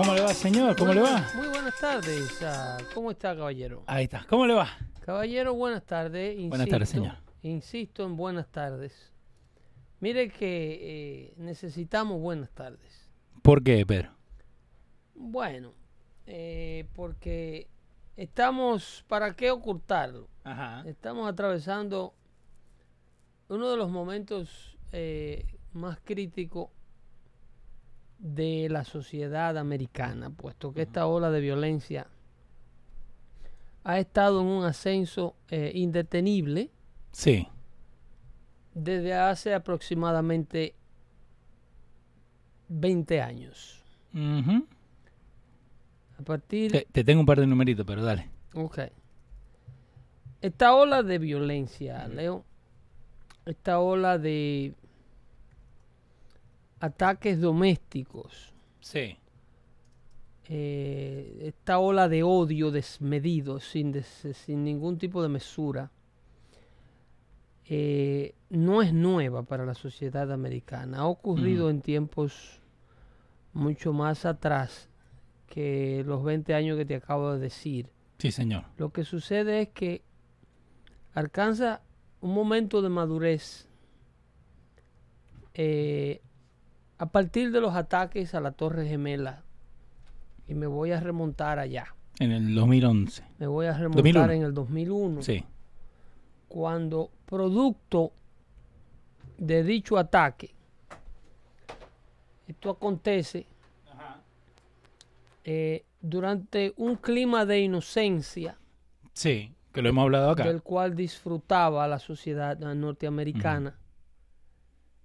¿Cómo le va, señor? ¿Cómo le va? Muy buenas tardes. ¿Cómo está, caballero? Ahí está. ¿Cómo le va? Caballero, buenas tardes. Buenas tardes, Insisto- señor. Insisto en buenas tardes. Mire que eh, necesitamos buenas tardes. ¿Por qué, Pedro? Bueno, eh, porque estamos, ¿para qué ocultarlo? Ajá. Estamos atravesando uno de los momentos eh, más críticos de la sociedad americana, puesto que esta ola de violencia ha estado en un ascenso eh, indetenible Sí. desde hace aproximadamente 20 años. A partir te, te tengo un par de numeritos, pero dale. Ok. Esta ola de violencia, Leo, esta ola de ataques domésticos, Sí. eh, esta ola de odio desmedido, sin, des- sin ningún tipo de mesura, eh, no es nueva para la sociedad americana. Ha ocurrido en tiempos mucho más atrás que los 20 años que te acabo de decir. Sí, señor. Lo que sucede es que alcanza un momento de madurez eh, a partir de los ataques a la Torre Gemela. Y me voy a remontar allá. En el 2011. Me voy a remontar 2001. en el 2001, Sí. cuando producto de dicho ataque, esto acontece eh, durante un clima de inocencia Sí. Que lo hemos hablado acá. del cual disfrutaba la sociedad norteamericana,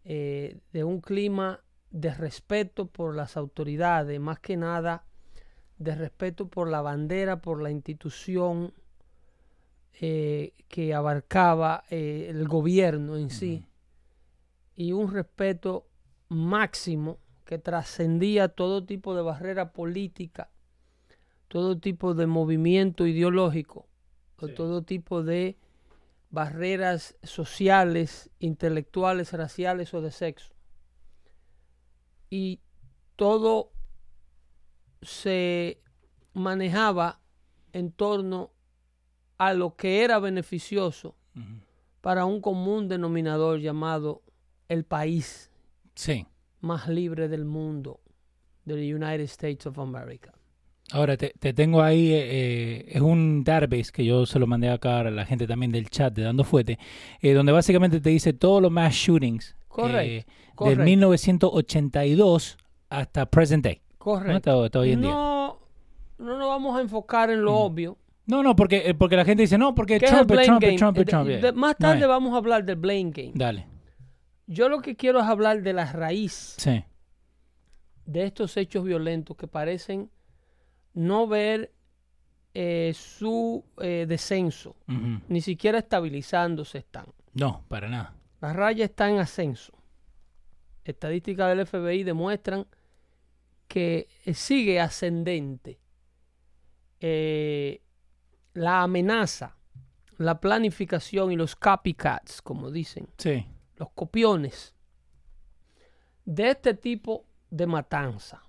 eh, de un clima de respeto por las autoridades, más que nada de respeto por la bandera, por la institución eh, que abarcaba eh, el gobierno en sí, y un respeto máximo que trascendía todo tipo de barrera política, todo tipo de movimiento ideológico, o todo tipo de barreras sociales, intelectuales, raciales o de sexo. Y todo se manejaba en torno a lo que era beneficioso para un común denominador llamado el país Sí. más libre del mundo, the United States of America. Ahora, te, te tengo ahí, eh, eh, es un database que yo se lo mandé acá a la gente también del chat de Dando Fuete, eh, donde básicamente te dice todos los mass shootings Correcto, eh, correcto. del 1982 hasta present day. ¿no? Correcto. Hasta, hasta hoy en día. No, no nos vamos a enfocar en lo obvio. No, no, porque, eh, porque la gente dice, no, porque ¿Qué es el Trump, Trump? Trump, es De- Trump. de- Yeah. más tarde vamos a hablar del blame game. Dale. Yo lo que quiero es hablar de la raíz Sí. de estos hechos violentos que parecen no ver eh, su eh, descenso, ni siquiera estabilizándose están. No, para nada. La raya está en ascenso. Estadísticas del FBI demuestran que eh, sigue ascendente eh, la amenaza, la planificación y los copycats, como dicen, Sí. los copiones de este tipo de matanza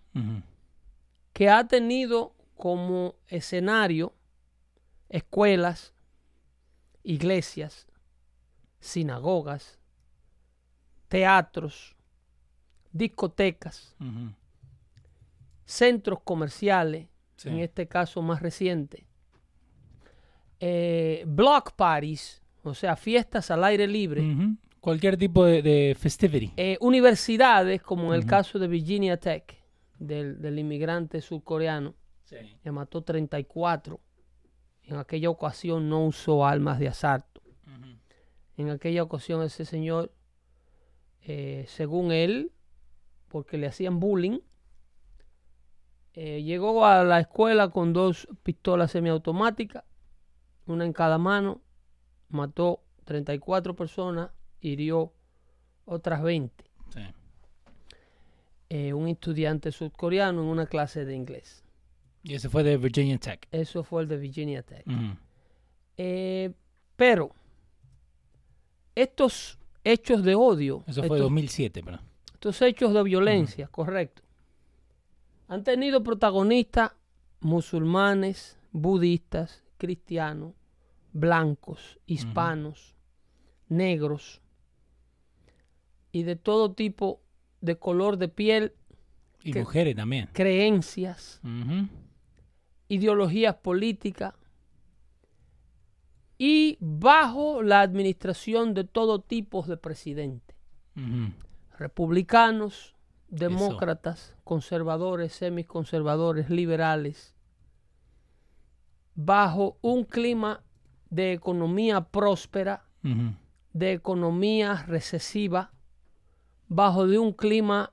que ha tenido como escenario escuelas, iglesias, sinagogas, teatros, discotecas, centros comerciales, Sí. en este caso más reciente, eh, block parties, o sea, fiestas al aire libre. Cualquier tipo de, de festivity. eh, universidades, como en el caso de Virginia Tech, del, del inmigrante surcoreano, que mató 34. En aquella ocasión no usó armas de asalto. En aquella ocasión ese señor, eh, según él, porque le hacían bullying, eh, llegó a la escuela con dos pistolas semiautomáticas, una en cada mano, mató 34 personas, hirió otras 20. Sí. eh, un estudiante surcoreano en una clase de inglés. Y ese fue de Virginia Tech. Eso fue el de Virginia Tech. Eh, pero estos hechos de odio, Eso fue estos, 2007, pero. Estos hechos de violencia, correcto, han tenido protagonistas musulmanes, budistas, cristianos, blancos, hispanos, negros y de todo tipo de color de piel, Y Que- mujeres también. creencias, ideologías políticas y bajo la administración de todo tipo de presidentes, Ujú. Republicanos, demócratas, conservadores, semiconservadores, liberales, bajo un clima de economía próspera, de economía recesiva, bajo de un clima,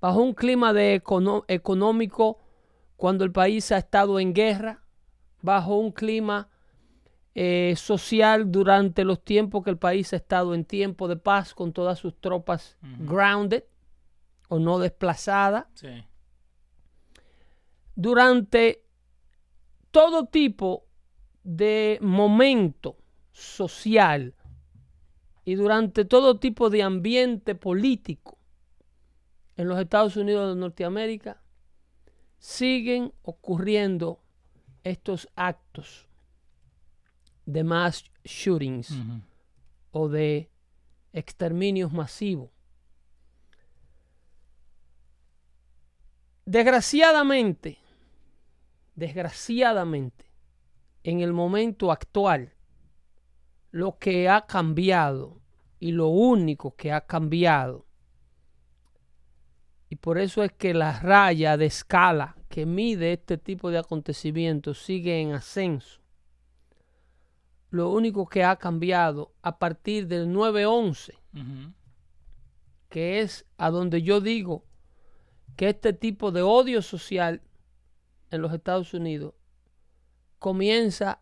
bajo un clima de econo- económico cuando el país ha estado en guerra, bajo un clima eh, social durante los tiempos que el país ha estado en tiempo de paz con todas sus tropas grounded o no desplazadas, Sí. durante todo tipo de momento social y durante todo tipo de ambiente político en los Estados Unidos de Norteamérica, siguen ocurriendo estos actos de mass shootings o de exterminios masivos. Desgraciadamente, desgraciadamente, en el momento actual, lo que ha cambiado y lo único que ha cambiado, y por eso es que la raya de escala que mide este tipo de acontecimientos sigue en ascenso. Lo único que ha cambiado a partir del 9-11 Ujú. que es a donde yo digo que este tipo de odio social en los Estados Unidos comienza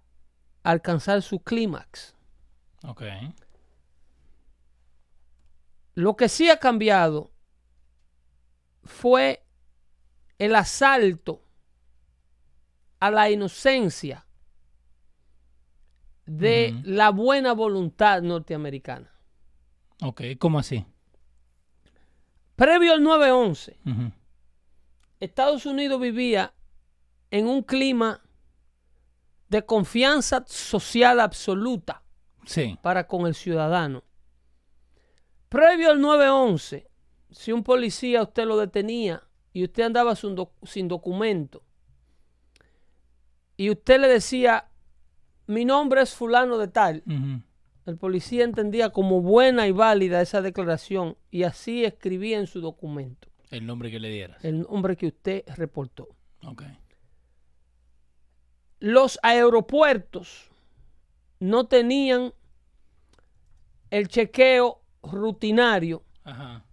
a alcanzar su clímax. Ok. Lo que sí ha cambiado fue el asalto a la inocencia de la buena voluntad norteamericana. Ok, ¿cómo así? Previo al 9-11, Ujú. Estados Unidos vivía en un clima de confianza social absoluta Sí. para con el ciudadano. Previo al 9-11, si un policía usted lo detenía y usted andaba sin, doc- sin documento y usted le decía, mi nombre es fulano de tal, el policía entendía como buena y válida esa declaración y así escribía en su documento El nombre que le dieras. el nombre que usted reportó. Ok. los aeropuertos no tenían el chequeo rutinario Ajá.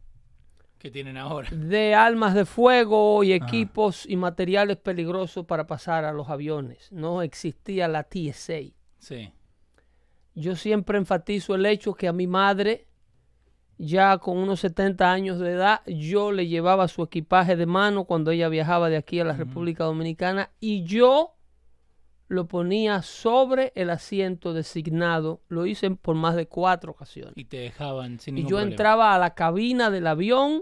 ¿Qué tienen ahora? de armas de fuego y Ajá. equipos y materiales peligrosos para pasar a los aviones. No existía la TSA. Sí. Yo siempre enfatizo el hecho que a mi madre, ya con unos 70 años de edad, yo le llevaba su equipaje de mano cuando ella viajaba de aquí a la República Dominicana y yo lo ponía sobre el asiento designado. Lo hice por más de cuatro ocasiones. Y te dejaban sin Y ningún yo problema. entraba a la cabina del avión,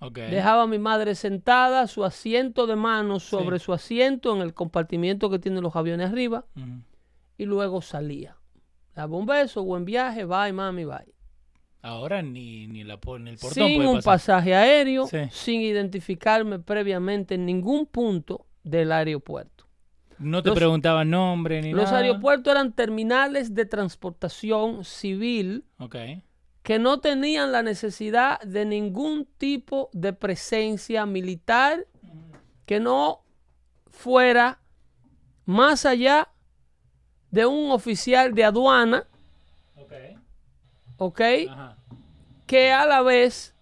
Dejaba a mi madre sentada, su asiento de mano sobre Sí. su asiento en el compartimiento que tienen los aviones arriba, y luego salía. Daba un beso, buen viaje, bye mami, bye. Ahora ni, ni la pone el portón sin puede un pasar. pasaje aéreo, Sí. sin identificarme previamente en ningún punto del aeropuerto. No te Los- preguntaban nombre ni Los nada. aeropuertos eran terminales de transportación civil Ok. Que no tenían la necesidad de ningún tipo de presencia militar que no fuera más allá de un oficial de aduana, Ok. ¿ok? Ajá. Que a la vez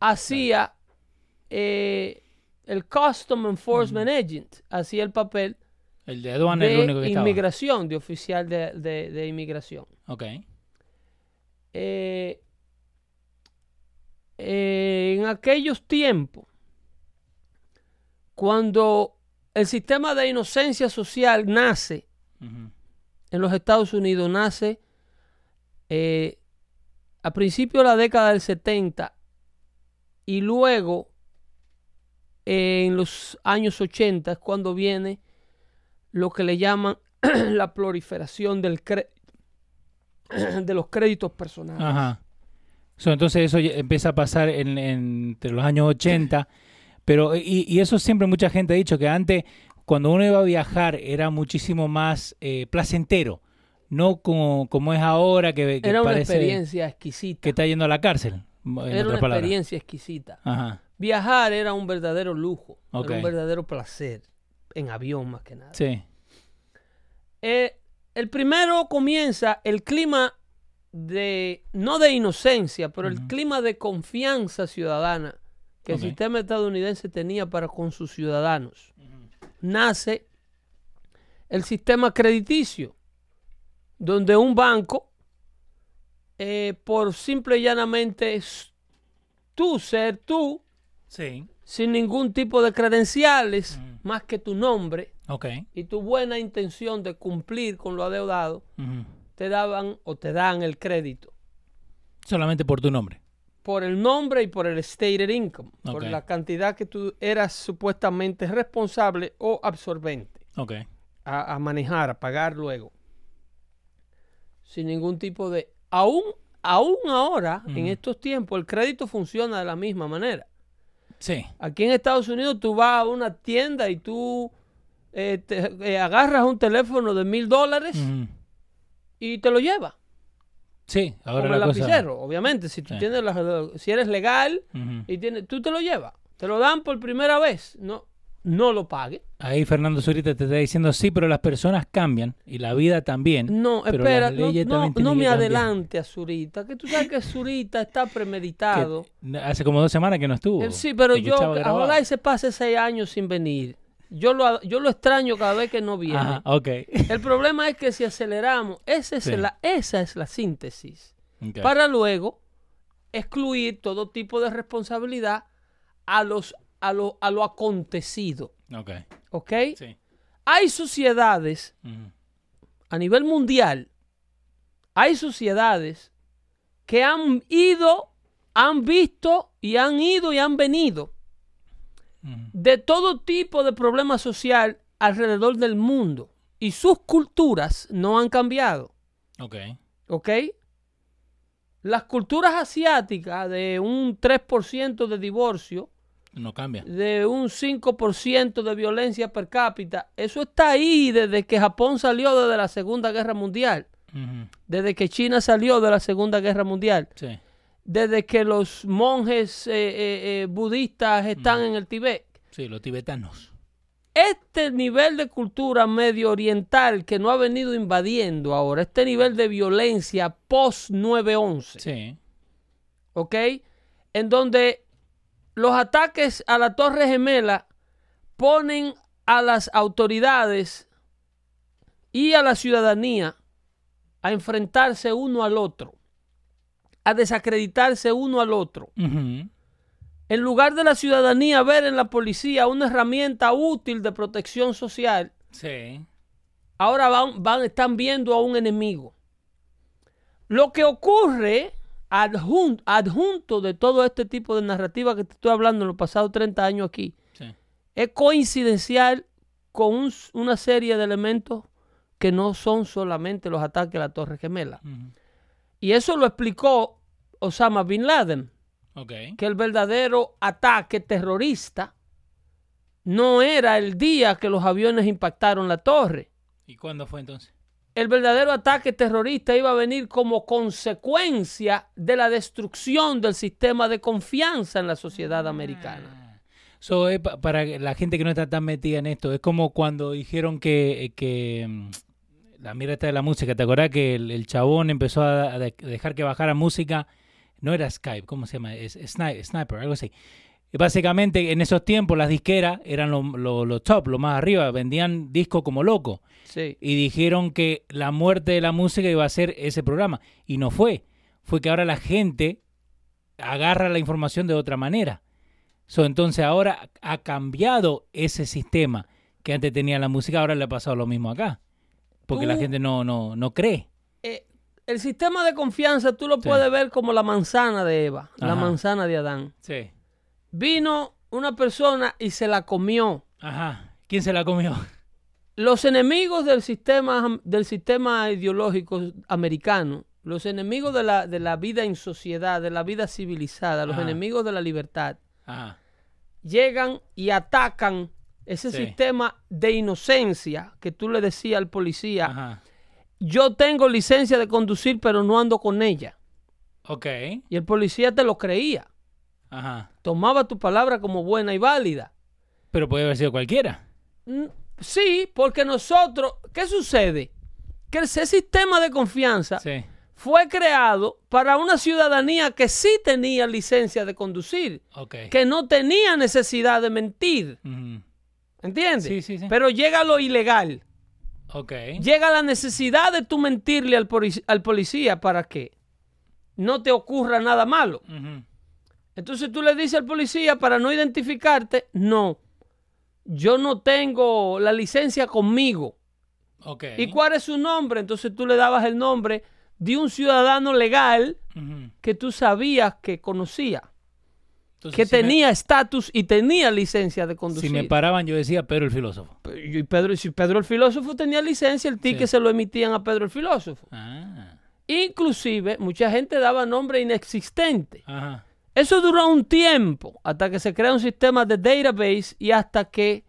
hacía eh, el Custom Enforcement Agent, hacía el papel El de aduana es el único de que estaba. inmigración, de oficial de, de- de inmigración. Ok. Eh, eh, en aquellos tiempos, cuando el sistema de inocencia social nace en los Estados Unidos, nace eh, a principios de la década del 70 y luego en los años 80 es cuando viene lo que le llaman la proliferación del cre- de los créditos personales. Ajá. So, entonces eso empieza a pasar en, en- entre los años 80. Pero, y, y eso siempre mucha gente ha dicho que antes, cuando uno iba a viajar, era muchísimo más eh, placentero. No como, como es ahora, que, que Era una parece experiencia exquisita. que está yendo a la cárcel. En era una experiencia exquisita. Ajá. Viajar era un verdadero lujo, era un verdadero placer, en avión más que nada. Sí. Eh, el primero comienza el clima de, no de inocencia, pero el clima de confianza ciudadana que el sistema estadounidense tenía para con sus ciudadanos. Nace el sistema crediticio, donde un banco, eh, por simple y llanamente es tú ser tú, Sí. sin ningún tipo de credenciales, más que tu nombre, Ok. y tu buena intención de cumplir con lo adeudado, te daban o te dan el crédito Solamente por tu nombre. por el nombre y por el stated income, por la cantidad que tú eras supuestamente responsable o absorbente Ok. a, a manejar, a pagar luego. Sin ningún tipo de... Aún, aún ahora, en estos tiempos, el crédito funciona de la misma manera. Sí. Aquí en Estados Unidos tú vas a una tienda y tú eh, te- eh, agarras un teléfono de mil dólares y te lo llevas. Sí. Ahora el la cosa- lapicero, obviamente. Si tú Sí. tienes la- si eres legal y tienes, tú te lo llevas. Te lo dan por primera vez. No, no lo pagues. Ahí Fernando Zurita te está diciendo sí, pero las personas cambian y la vida también. No, Pero espera, no, no, me cambiar. adelante a Zurita, que tú sabes que Zurita está premeditado. Que hace como dos semanas que no estuvo. Eh, Sí, pero yo, ojalá y se pase seis años sin venir. Yo lo, yo lo extraño cada vez que no viene. Ajá, ok. El problema es que si aceleramos, esa es, Sí. la, esa es la síntesis. Para luego excluir todo tipo de responsabilidad a, los, a, lo, a lo acontecido. Ok. ¿Ok? Sí. Hay sociedades a nivel mundial, hay sociedades que han ido, han visto y han ido y han venido De todo tipo de problema social alrededor del mundo y sus culturas no han cambiado. Ok. ¿Ok? Las culturas asiáticas de un 3% de divorcio, No cambia. de un 5% de violencia per cápita, eso está ahí desde que Japón salió desde la Segunda Guerra Mundial, desde que China salió de la Segunda Guerra Mundial, Sí. Desde que los monjes eh, eh, eh, budistas están en el Tibet. Sí, los tibetanos. Este nivel de cultura medio oriental que no ha venido invadiendo ahora, este nivel de violencia post 9-11, Sí. ¿ok? En donde los ataques a la Torre Gemela ponen a las autoridades y a la ciudadanía a enfrentarse uno al otro, a desacreditarse uno al otro. En lugar de la ciudadanía ver en la policía una herramienta útil de protección social, Sí. ahora van, van, están viendo a un enemigo. Lo que ocurre adjun- adjunto de todo este tipo de narrativa que te estoy hablando en los pasados 30 años aquí, Sí. es coincidencial con un- una serie de elementos que no son solamente los ataques a la Torre Gemela. Y eso lo explicó Osama Bin Laden, Ok. que el verdadero ataque terrorista no era el día que los aviones impactaron la torre. ¿Y cuándo fue entonces? El verdadero ataque terrorista iba a venir como consecuencia de la destrucción del sistema de confianza en la sociedad americana. Ah. So, eh, pa- para la gente que no está tan metida en esto, es como cuando dijeron que, que mm, la mierda esta de la música, ¿te acordás que el, el chabón empezó a, a de- dejar que bajara música? No era Skype, ¿cómo se llama? Es, Sni- Sniper, algo así. Y Básicamente, en esos tiempos, las disqueras eran los lo, lo top, lo más arriba, vendían discos como loco. Sí. Y dijeron que la muerte de la música iba a ser ese programa. Y no fue. Fue que ahora la gente agarra la información de otra manera. So, entonces ahora ha cambiado ese sistema que antes tenía la música, ahora le ha pasado lo mismo acá. Porque la gente no, no, no cree. Eh, el sistema de confianza tú lo Sí. puedes ver como la manzana de Eva, la manzana de Adán. Sí. Vino una persona y se la comió. Ajá. ¿Quién se la comió? Los enemigos del sistema, del sistema ideológico americano, los enemigos de la, de la vida en sociedad, de la vida civilizada, los enemigos de la libertad, Ajá. llegan y atacan ese Sí. sistema de inocencia que tú le decías al policía, Ajá. yo tengo licencia de conducir pero no ando con ella. Ok. Y el policía te lo creía, Ajá. tomaba tu palabra como buena y válida. Pero puede haber sido cualquiera. Sí, porque nosotros, ¿qué sucede? Que ese sistema de confianza Sí. fue creado para una ciudadanía que sí tenía licencia de conducir, Ok. que no tenía necesidad de mentir, Ujú. ¿Entiendes? Sí, sí, sí. Pero llega lo ilegal, Ok. llega la necesidad de tú mentirle al, polic- al policía para que no te ocurra nada malo. Entonces tú le dices al policía para no identificarte, no, yo no tengo la licencia conmigo. Ok. ¿Y cuál es su nombre? Entonces tú le dabas el nombre de un ciudadano legal que tú sabías que conocía, Entonces, que si tenía estatus y tenía licencia de Si conducir. me paraban, yo decía Pedro el filósofo. y Pedro, si Pedro el filósofo tenía licencia, el ticket Sí. se lo emitían a Pedro el filósofo. Ah. Inclusive, mucha gente daba nombre inexistente. Ajá. Eso duró un tiempo hasta que se crea un sistema de database y hasta que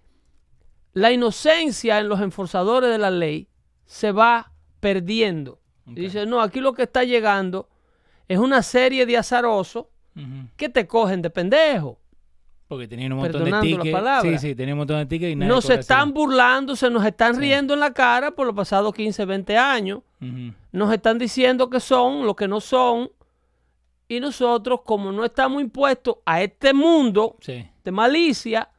la inocencia en los enforzadores de la ley se va perdiendo. Y dice, no, aquí lo que está llegando es una serie de azarosos Que te cogen de pendejo. Porque tenían un montón de tickets. Sí, sí, tenían un montón de tickets y nadie Nos están burlando, se nos están Sí. riendo en la cara por los pasados 15, 20 años. Nos están diciendo que son lo que no son. Y nosotros, como no estamos impuestos a este mundo Sí. de malicia,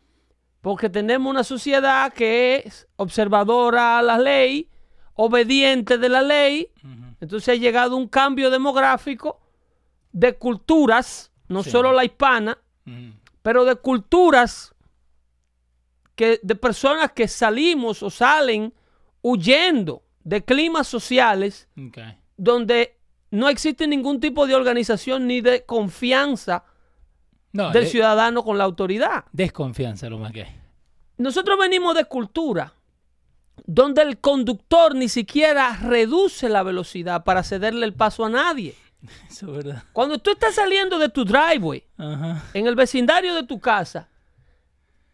porque tenemos una sociedad que es observadora a la ley, obediente de la ley, entonces ha llegado un cambio demográfico de culturas, no Sí. solo la hispana, pero de culturas que de personas que salimos o salen huyendo de climas sociales donde no existe ningún tipo de organización ni de confianza No, del de- ciudadano con la autoridad. desconfianza lo más que hay. Nosotros venimos de cultura donde el conductor ni siquiera reduce la velocidad para cederle el paso a nadie. Eso es verdad. Cuando tú estás saliendo de tu driveway, Ajá. en el vecindario de tu casa,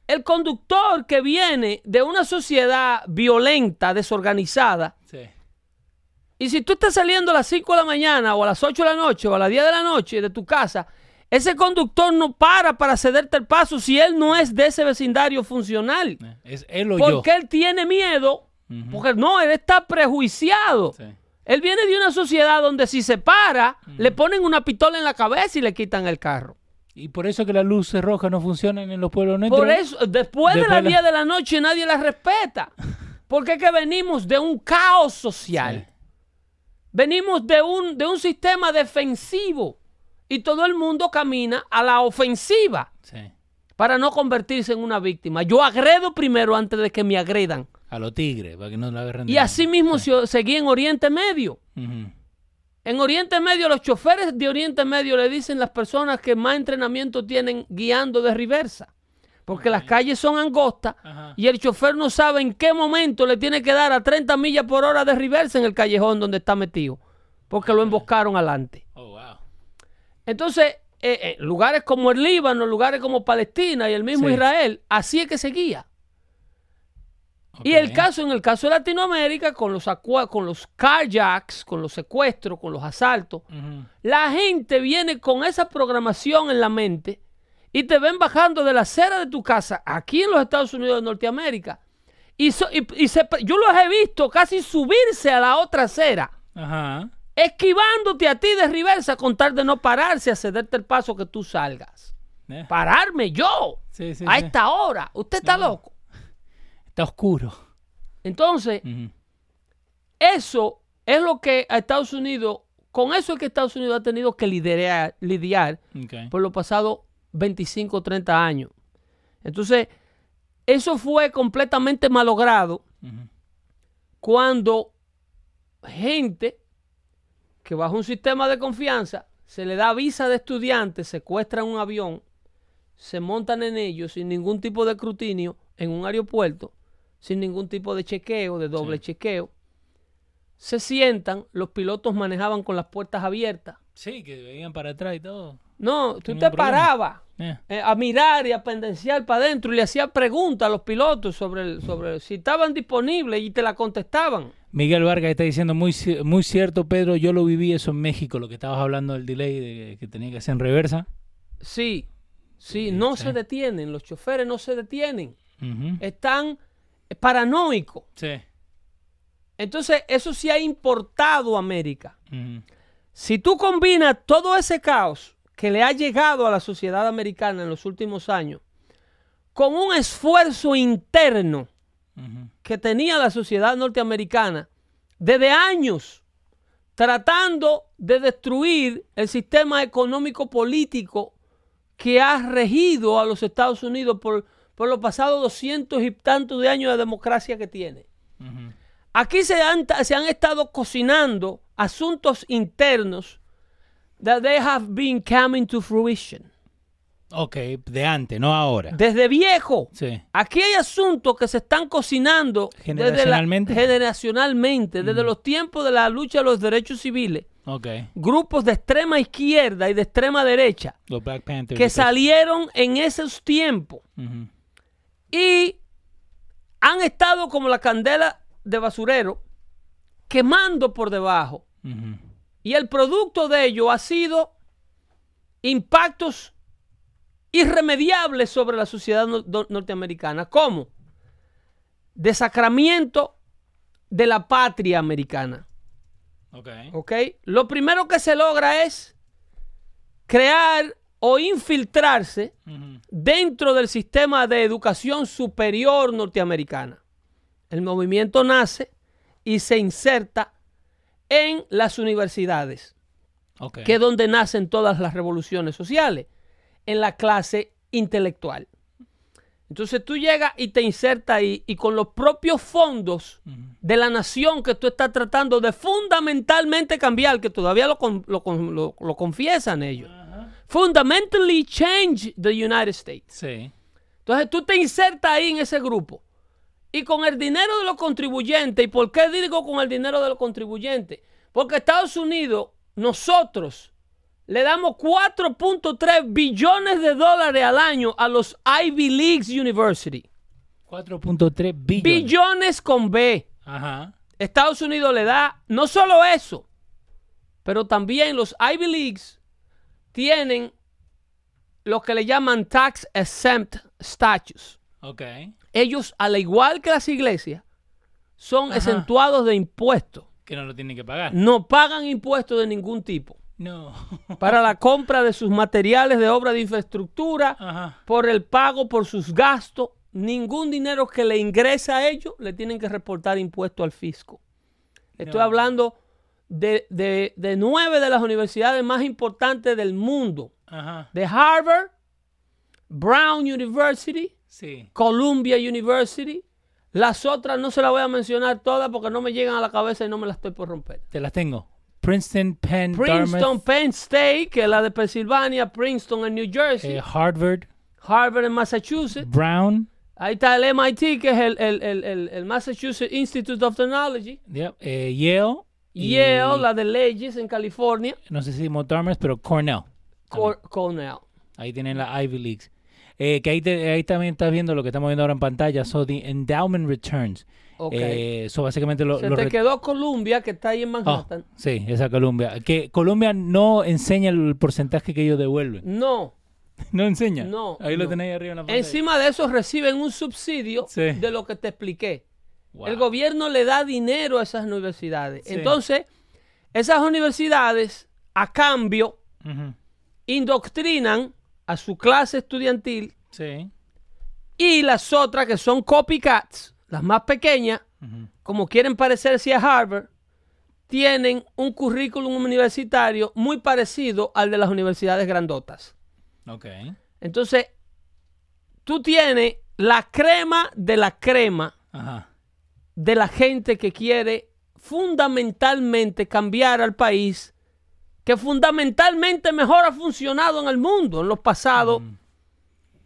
el conductor que viene de una sociedad violenta, desorganizada, Sí. y si tú estás saliendo a las 5 de la mañana o a las 8 de la noche o a las 10 de la noche de tu casa, ese conductor no para para cederte el paso si él no es de ese vecindario funcional. Eh, Es él o yo. Porque él tiene miedo, Ujú. porque no, él está prejuiciado. Sí. Él viene de una sociedad donde si se para, le ponen una pistola en la cabeza y le quitan el carro. Y por eso que las luces rojas no funcionan en los pueblos nuestros. Por eso, después de las la- 10 de la noche nadie las respeta. Porque es que venimos de un caos social. Sí. Venimos de un, de un sistema defensivo. Y todo el mundo camina a la ofensiva Sí. para no convertirse en una víctima. Yo agredo primero antes de que me agredan. A los tigres, para que no la agarren. Y así mismo se- seguí en Oriente Medio. En Oriente Medio, los choferes de Oriente Medio le dicen las personas que más entrenamiento tienen guiando de reversa. Porque las calles son angostas Ajá. y el chofer no sabe en qué momento le tiene que dar a 30 millas por hora de reversa en el callejón donde está metido. Porque lo emboscaron adelante. Oh, wow. Entonces, eh, eh, lugares como el Líbano, lugares como Palestina y el mismo Sí. Israel, así es que Y el caso, en el caso de Latinoamérica, con los, con los carjacks, con los secuestros, con los asaltos, la gente viene con esa programación en la mente y te ven bajando de la acera de tu casa aquí en los Estados Unidos de Norteamérica. Y, so- y- y se- yo los he visto casi subirse a la otra acera, Ajá. esquivándote a ti de reversa con tal de no pararse a cederte el paso que tú salgas. Eh, Pararme yo Sí, sí, a sí. esta hora. Usted está loco. Está oscuro. Entonces, eso es lo que a Estados Unidos, con eso es que Estados Unidos ha tenido que liderar- lidiar por los pasados 25 o 30 años. Entonces, eso fue completamente malogrado cuando gente que bajo un sistema de confianza se le da visa de estudiante, secuestran un avión, se montan en ellos sin ningún tipo de escrutinio en un aeropuerto, sin ningún tipo de chequeo, de doble Sí. chequeo. Se sientan, los pilotos manejaban con las puertas abiertas. Sí, que veían para atrás y todo. No, tú te parabas Eh, eh, a mirar y a pendenciar para adentro y le hacía preguntas a los pilotos sobre, el- sobre si estaban disponibles y te la contestaban. Miguel Vargas está diciendo muy, muy cierto, Pedro. Yo lo viví eso en México, lo que estabas hablando del delay de que tenía que hacer en reversa. Sí, sí, Sí, no sí. se detienen, los choferes no se detienen, están paranoicos. Sí. Entonces, eso sí ha importado a América. Si tú combinas todo ese caos que le ha llegado a la sociedad americana en los últimos años con un esfuerzo interno que tenía la sociedad norteamericana desde años tratando de destruir el sistema económico político que ha regido a los Estados Unidos por, por los pasados doscientos y tantos de años de democracia que tiene. Aquí se han, se han estado cocinando asuntos internos that they have been coming to fruition. Ok, de antes, no ahora. Desde viejo. Sí. Aquí hay asuntos que se están cocinando desde la- Generacionalmente. generacionalmente, desde los tiempos de la lucha de los derechos civiles. Ok. Grupos de extrema izquierda y de extrema derecha Los Black Panthers. que salieron en esos tiempos Ujú. Y han estado como la candela de basurero quemando por debajo. Y el producto de ello ha sido impactos irremediables sobre la sociedad no- norteamericana. ¿Cómo? Desacramiento de la patria americana. Ok. ¿Ok? Lo primero que se logra es crear o infiltrarse dentro del sistema de educación superior norteamericana. El movimiento nace y se inserta en las universidades, que es donde nacen todas las revoluciones sociales, en la clase intelectual. Entonces tú llegas y te insertas ahí y con los propios fondos de la nación que tú estás tratando de fundamentalmente cambiar, que todavía lo, lo lo- lo confiesan ellos. Fundamentally change the United States. Sí. Entonces tú te insertas ahí en ese grupo. Y con el dinero de los contribuyentes, ¿y por qué digo con el dinero de los contribuyentes? Porque Estados Unidos, nosotros, le damos 4.3 billones de dólares al año a los Ivy Leagues University. 4.3 billones. Billones con B. Ajá. Estados Unidos le da no solo eso, pero también los Ivy Leagues tienen lo que le llaman tax exempt status. Ok. Ellos, al igual que las iglesias, son Ajá. exentuados de impuestos. Que no lo tienen que pagar. No pagan impuestos de ningún tipo No. para la compra de sus materiales de obra de infraestructura, Ajá. por el pago por sus gastos. Ningún dinero que le ingresa a ellos le tienen que reportar impuesto al fisco. Estoy No. hablando de, de- de nueve de las universidades más importantes del mundo. Ajá. De Harvard, Brown University, Sí. Columbia University. Las otras no se las voy a mencionar todas porque no me llegan a la cabeza y no me las estoy por romper. Te las tengo. Princeton, Penn, Princeton, Dartmouth, Penn State, que es la de Pensilvania, Princeton en New Jersey, eh, Harvard, Harvard en Massachusetts. Brown, Ahí está el MIT, que es el, el- el- el- el Massachusetts Institute of Technology. yep, eh, Yale. Yale, la de leyes en California. No sé si Dartmouth, pero Cornell. Cor- Cornell. Ahí tienen la Ivy Leagues. Eh, que ahí, te- ahí también estás viendo lo que estamos viendo ahora en pantalla. So, the endowment returns. Ok. Eh, so, básicamente lo, Se lo te quedó Columbia, que está ahí en Oh, Manhattan. sí, esa Colombia. Que Colombia no enseña el porcentaje que ellos devuelven. No. No enseña. No, Ahí lo tenéis arriba en la pantalla. Encima de eso reciben un subsidio Sí. de lo que te expliqué. Wow. El gobierno le da dinero a esas universidades. Sí. Entonces, esas universidades, a cambio, indoctrinan a su clase estudiantil Sí. y las otras que son copycats, las más pequeñas, como quieren parecerse a Harvard, tienen un currículum universitario muy parecido al de las universidades grandotas. Ok. Entonces, tú tienes la crema de la crema Ajá. De la gente que quiere fundamentalmente cambiar al país, que fundamentalmente mejor ha funcionado en el mundo en los pasados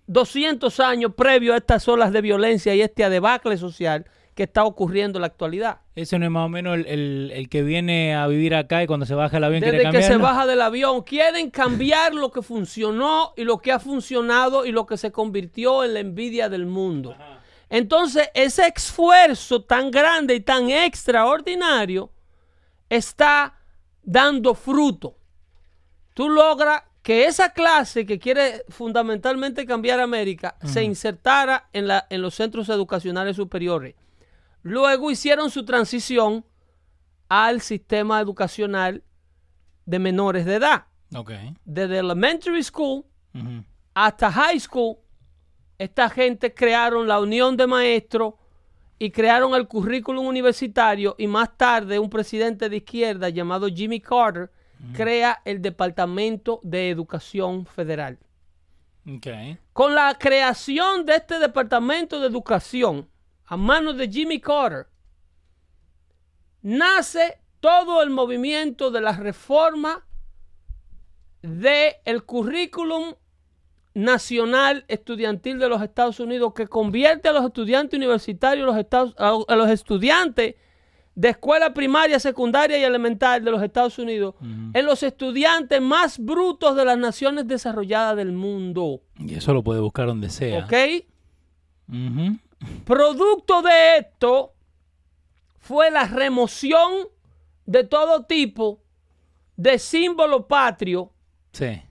200 años previo a estas olas de violencia y este debacle social que está ocurriendo en la actualidad. Ese no es más o menos el, el- el que viene a vivir acá y cuando se baja el avión quiere Desde que se baja del avión, quieren cambiar lo que funcionó y lo que ha funcionado y lo que se convirtió en la envidia del mundo. Entonces, ese esfuerzo tan grande y tan extraordinario está dando fruto. Tú logras que esa clase que quiere fundamentalmente cambiar América se insertara en, la, en los centros educacionales superiores. Luego hicieron su transición al sistema educacional de menores de edad. Desde elementary school hasta high school, esta gente crearon la unión de maestros y crearon el currículum universitario y más tarde un presidente de izquierda llamado Jimmy Carter crea el Departamento de Educación Federal. Ok. Con la creación de este Departamento de Educación a manos de Jimmy Carter, nace todo el movimiento de la reforma del currículum nacional estudiantil de los Estados Unidos que convierte a los estudiantes universitarios, los Estados- a, los estudiantes de escuela primaria, secundaria y elemental de los Estados Unidos en los estudiantes más brutos de las naciones desarrolladas del mundo. Y eso lo puede buscar donde sea. ¿Ok? Producto de esto fue la remoción de todo tipo de símbolo patrio Sí.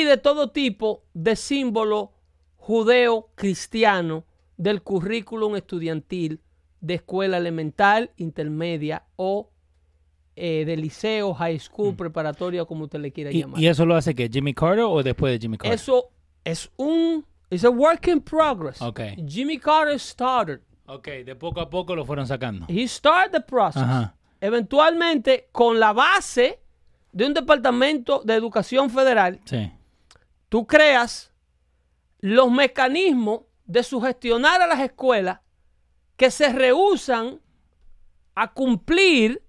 Y de todo tipo de símbolo judeo-cristiano del currículum estudiantil de escuela elemental, intermedia o eh, de liceo, high school, preparatoria, como usted le quiera ¿Y, llamar. y eso lo hace que Jimmy Carter o después de Jimmy Carter? Eso es un es a work in progress. Ok. Jimmy Carter started. Ok, de poco a poco lo fueron sacando. He started the process. Ajá. Eventualmente, con la base de un departamento de educación federal, Sí. Tú creas los mecanismos de sugestionar a las escuelas que se rehusan a cumplir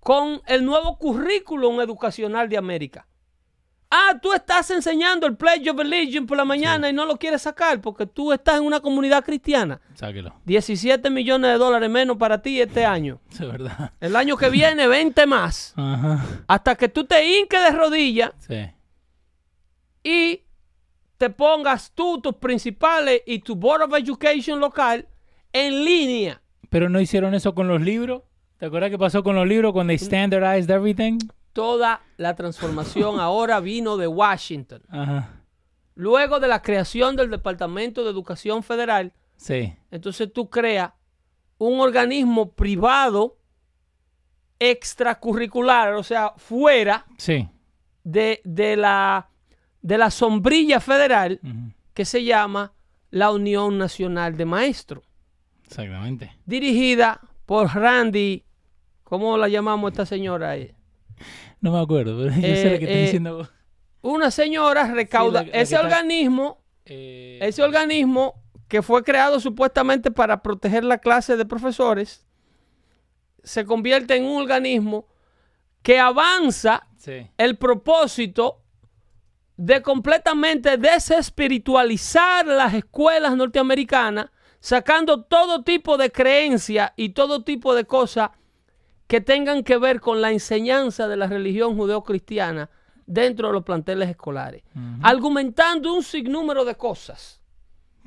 con el nuevo currículum educacional de América. Ah, tú estás enseñando el Pledge of Allegiance por la mañana y no lo quieres sacar porque tú estás en una comunidad cristiana. Sáquelo. 17 millones de dólares menos para ti este año. Es verdad. El año que viene, 20 más. Ajá. Hasta que tú te hinques de rodillas Sí. Y te pongas tú, tus principales y tu Board of Education local en línea. Pero no hicieron eso con los libros. ¿Te acuerdas qué pasó con los libros cuando they standardized everything? Toda la transformación ahora vino de Washington. Ajá. Luego de la creación del Departamento de Educación Federal, Sí. entonces tú creas un organismo privado extracurricular, o sea, fuera Sí. de, de la, de la sombrilla federal que se llama la Unión Nacional de Maestros, Exactamente. dirigida por Randy, ¿cómo la llamamos esta señora? ahí? No me acuerdo, pero yo sé Eh, lo que estás eh, diciendo vos. Una señora recauda la- la que ese está- organismo, Eh, ese organismo que fue creado supuestamente para proteger la clase de profesores, se convierte en un organismo que avanza Sí. el propósito de completamente desespiritualizar las escuelas norteamericanas, sacando todo tipo de creencias y todo tipo de cosas que tengan que ver con la enseñanza de la religión judeocristiana dentro de los planteles escolares, argumentando un sinnúmero de cosas,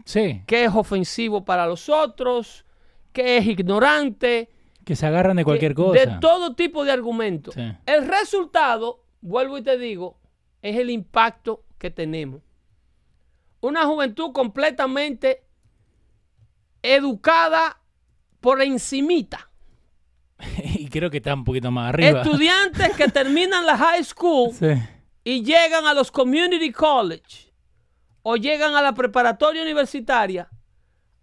Sí, que es ofensivo para los otros, que es ignorante, que se agarran de cualquier que- cosa. de todo tipo de argumentos. Sí. El resultado, vuelvo y te digo, es el impacto que tenemos. Una juventud completamente educada por encimita. y creo que está un poquito más arriba. Estudiantes que terminan la high school Sí. y llegan a los community college o llegan a la preparatoria universitaria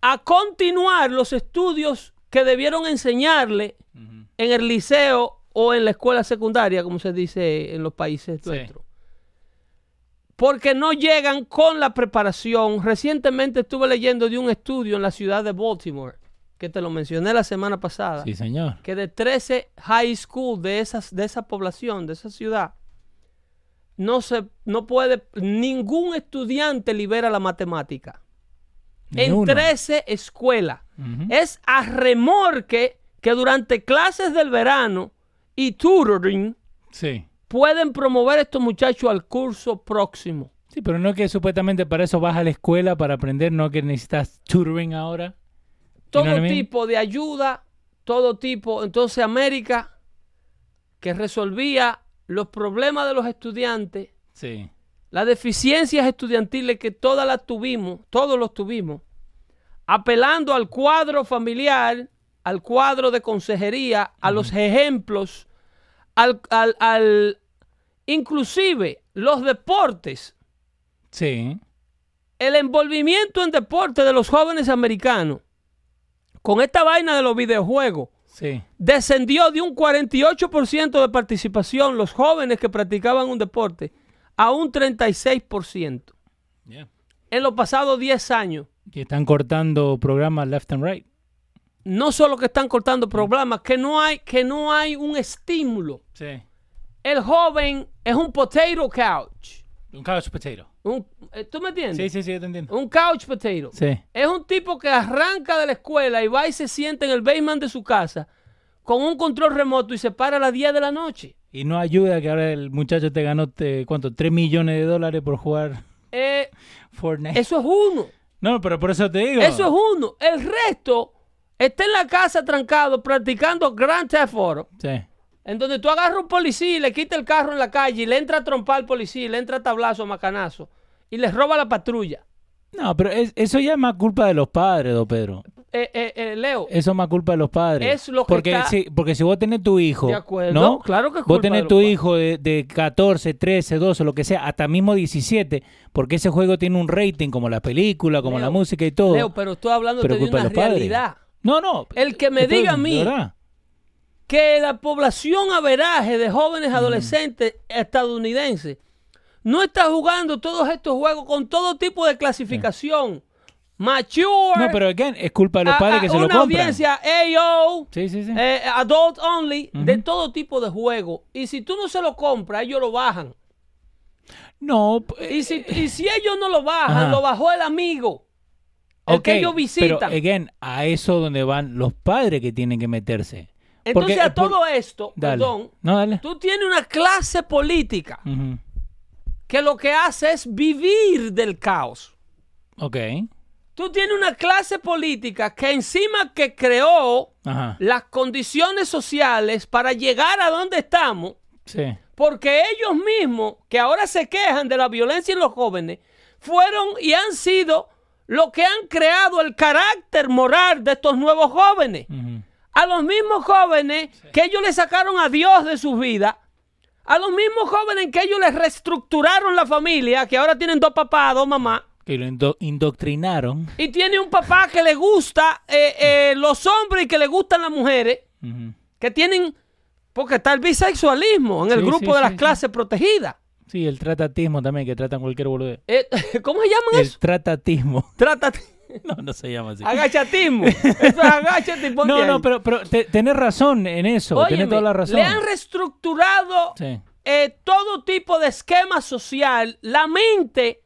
a continuar los estudios que debieron enseñarle en el liceo o en la escuela secundaria, como se dice en los países Sí. Porque no llegan con la preparación. Recientemente estuve leyendo de un estudio en la ciudad de Baltimore, que te lo mencioné la semana pasada Sí, señor. que de 13 high school de, esas, de esa población, de esa ciudad, no, se, no puede, ningún estudiante libera la matemática. Ni en uno. 13 escuelas. Es a remorque que durante clases del verano y tutoring Sí. Pueden promover estos muchachos al curso próximo. Sí, pero no que supuestamente para eso vas a la escuela para aprender, no que necesitas tutoring ahora. Todo know what I mean? tipo de ayuda, todo tipo. Entonces América, que resolvía los problemas de los estudiantes, Sí. las deficiencias estudiantiles que todas las tuvimos, todos los tuvimos, apelando al cuadro familiar, al cuadro de consejería, a los ejemplos, al, al- al- inclusive los deportes, Sí. el envolvimiento en deporte de los jóvenes americanos, con esta vaina de los videojuegos, Sí. descendió de un 48% de participación los jóvenes que practicaban un deporte a un 36% Yeah. en los pasados 10 años. Que están cortando programas left and right. No solo que están cortando programas, que no hay, que no hay un estímulo. Sí. El joven es un potato couch. Un couch potato. Un- eh, ¿Tú me entiendes? Sí, sí, sí, yo te entiendo. Un couch potato. Sí. Es un tipo que arranca de la escuela y va y se sienta en el basement de su casa con un control remoto y se para a las 10 de la noche. Y no ayuda que ahora el muchacho te ganó, te- ¿cuánto? 3 millones de dólares por jugar Eh, Fortnite. eso es uno. No, pero por eso te digo. Eso es uno. El resto está en la casa trancado practicando Grand Theft Auto. Sí. En donde tú agarras un policía y le quita el carro en la calle y le entra a trompar al policía, y le entra a tablazo, a macanazo y le roba la patrulla. No, pero es- eso ya es más culpa de los padres, don Pedro. Eh, eh, eh, Leo, Eso es más culpa de los padres. Es lo que porque, está- si, porque si vos tenés tu hijo, De acuerdo, ¿no? claro que es Vos culpa tenés de tu los padres. hijo de, de 14, 13, 12, lo que sea, hasta mismo 17, porque ese juego tiene un rating como la película, como Leo, la música y todo. Leo, pero estoy hablando pero de una padres. No, no. El que me diga a mí- verdad. Que la población averaje de jóvenes adolescentes estadounidenses no está jugando todos estos juegos con todo tipo de clasificación. Mature. No, pero again, es culpa de los padres a que se lo una compran. audiencia AO, Sí, sí, sí. eh, adult only, de todo tipo de juego. Y si tú no se lo compras, ellos lo bajan. no, p- Y si, y si ellos no lo bajan, Ajá. lo bajó el amigo. El que ellos visitan. Pero, again, a eso donde van los padres que tienen que meterse. Entonces, Porque- a por- todo esto, Dale. perdón, No, dale. tú tienes una clase política que lo que hace es vivir del caos. Ok. Tú tienes una clase política que encima que creó Ajá. las condiciones sociales para llegar a donde estamos, Sí. porque ellos mismos, que ahora se quejan de la violencia en los jóvenes, fueron y han sido los que han creado el carácter moral de estos nuevos jóvenes. A los mismos jóvenes que ellos le sacaron a Dios de sus vidas, a los mismos jóvenes que ellos les reestructuraron la familia, que ahora tienen dos papás, dos mamás, Que lo indo- indoctrinaron. y tiene un papá que le gusta eh, eh, los hombres y que le gustan las mujeres, que tienen, porque está el bisexualismo en el grupo sí, de las clases protegidas. Sí, el tratatismo también, que tratan cualquier boludez. Eh, ¿Cómo se llaman El eso? tratatismo. Trata, No, no se llama así. agachatismo. Eso es agachate y ponte No, no, ahí. pero, pero te- tenés razón en eso. tenés Óyeme, toda la razón. Le han reestructurado Sí. eh, todo tipo de esquema social. La mente,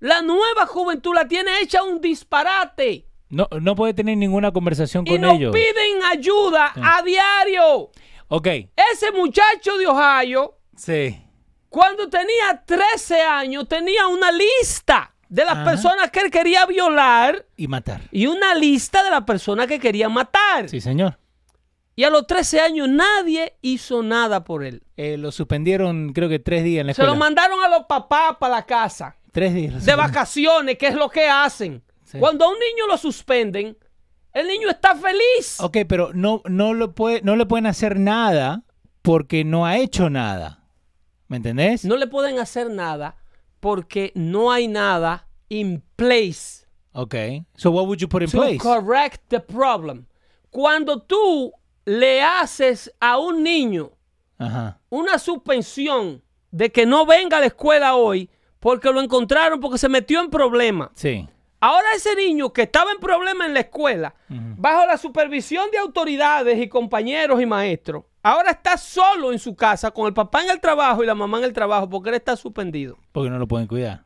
la nueva juventud la tiene hecha un disparate. No, no puede tener ninguna conversación Y con nos ellos. piden ayuda a diario. Ok, Ese muchacho de Ohio, sí. Cuando tenía 13 años, tenía una lista de las Ajá. personas que él quería violar Y matar. y una lista de las personas que quería matar. Sí, señor. Y a los 13 años nadie hizo nada por él. Eh, lo suspendieron creo que tres días en la Se escuela. lo mandaron a los papás para la casa. Tres días. de vacaciones, que es lo que hacen. Sí. Cuando a un niño lo suspenden, el niño está feliz. Ok, pero no, no, lo puede, no le pueden hacer nada porque no ha hecho nada. ¿Me entendés? No le pueden hacer nada porque no hay nada in place Ok. So what would you put in to place? correct the problem. Cuando tú le haces a un niño Ajá. una suspensión de que no venga a la escuela hoy porque lo encontraron porque se metió en problemas. Sí. Ahora ese niño que estaba en problema en la escuela, bajo la supervisión de autoridades y compañeros y maestros, ahora está solo en su casa con el papá en el trabajo y la mamá en el trabajo porque él está suspendido. Porque no lo pueden cuidar.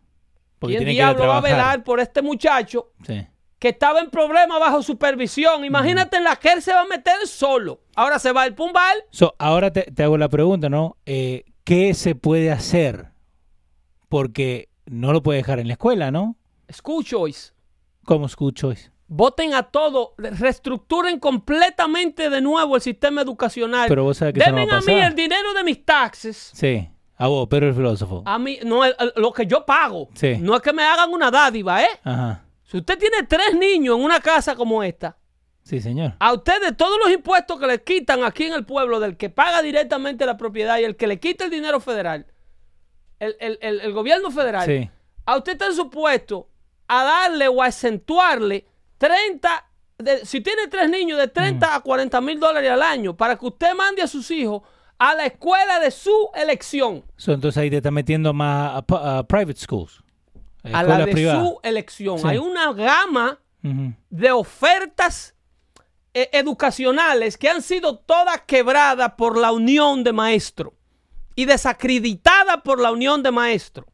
Porque ¿Quién tienen que ir a diablo va a velar por este muchacho Sí. que estaba en problema bajo supervisión? Imagínate en la que él se va a meter solo. Ahora se va el pumbal. So, ahora te, te hago la pregunta, ¿no? Eh, ¿Qué se puede hacer? Porque no lo puede dejar en la escuela, ¿no? School choice. Como school choice. Voten a todo, reestructuren completamente de nuevo el sistema educacional. Pero vos sabés que eso no va a mí el dinero de mis taxes. Sí. A vos, pero el filósofo. A mí, no, lo que yo pago. Sí. No es que me hagan una dádiva, ¿eh? Ajá. Si usted tiene tres niños en una casa como esta, Sí, señor. a usted de todos los impuestos que le quitan aquí en el pueblo, del que paga directamente la propiedad y el que le quita el dinero federal, el, el- el- el gobierno federal, Sí. a usted está supuesto a darle o a acentuarle 30, de- si tiene tres niños, de 30 a 40 mil dólares al año, para que usted mande a sus hijos a la escuela de su elección. So, entonces ahí te está metiendo más a, a private schools. a la de su elección. Sí. Hay una gama de ofertas eh, educacionales que han sido todas quebradas por la unión de maestros y desacreditadas por la unión de maestros.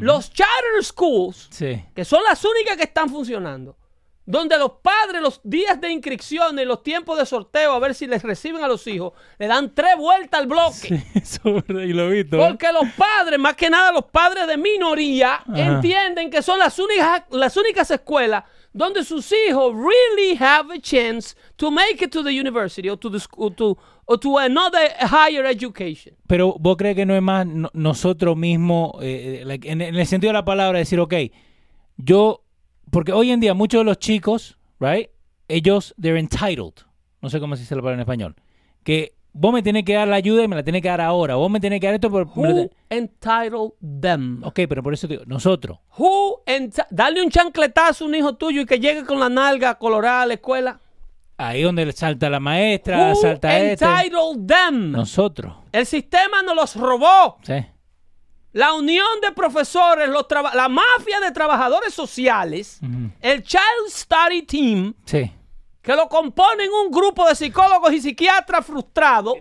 Los charter schools, Sí. que son las únicas que están funcionando, donde los padres los días de inscripción y los tiempos de sorteo a ver si les reciben a los hijos, le dan tres vueltas al bloque. Sí, y lo visto. ¿eh? Porque los padres, más que nada los padres de minoría, entienden que son las únicas, las únicas escuelas donde sus hijos really have a chance to make it to the university or to, the school, to, or to another higher education. Pero vos crees que no es más no- nosotros mismos, eh, like, en, en el sentido de la palabra, decir, ok, yo, porque hoy en día muchos de los chicos, right, ellos, they're entitled, no sé cómo se dice la palabra en español, que vos me tenés que dar la ayuda y me la tenés que dar ahora, vos me tenés que dar esto, lo Who entitled them? Ok, pero por eso te digo, nosotros. Who Dale un chancletazo a un hijo tuyo y que llegue con la nalga colorada a la escuela. Ahí donde salta la maestra, Who salta este. entitled them? Nosotros. El sistema nos los robó. Sí. La unión de profesores, los la mafia de trabajadores sociales, el Child Study Team, Sí. que lo componen un grupo de psicólogos y psiquiatras frustrados,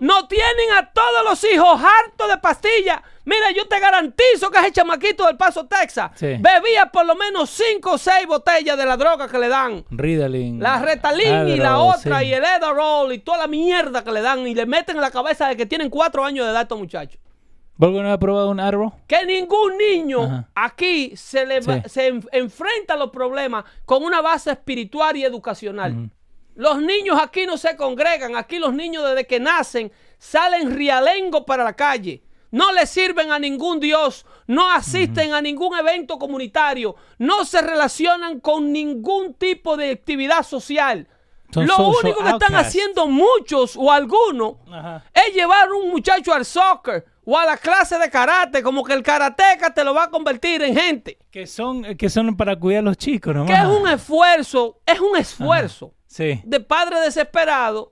no tienen a todos los hijos hartos de pastillas. Mira, yo te garantizo que ese chamaquito del Paso, Texas, Sí. bebía por lo menos 5 o 6 botellas de la droga que le dan. Ritalin. La Retalin y la otra sí. y el Adderall y toda la mierda que le dan y le meten en la cabeza de que tienen 4 años de edad estos muchachos. ¿Vos alguna vez has probado un Adderall? que ningún niño Ajá. aquí se, le va- Sí. se en- enfrenta a los problemas con una base espiritual y educacional. Los niños aquí no se congregan, aquí los niños desde que nacen salen rialengo para la calle. No le sirven a ningún Dios, no asisten a ningún evento comunitario, no se relacionan con ningún tipo de actividad social. Son Lo único que están haciendo muchos o algunos Ajá. es llevar un muchacho al soccer o a la clase de karate, como que el karateca te lo va a convertir en gente. Que son, que son para cuidar a los chicos, nomás. Que es un esfuerzo, es un esfuerzo Sí. de padres desesperados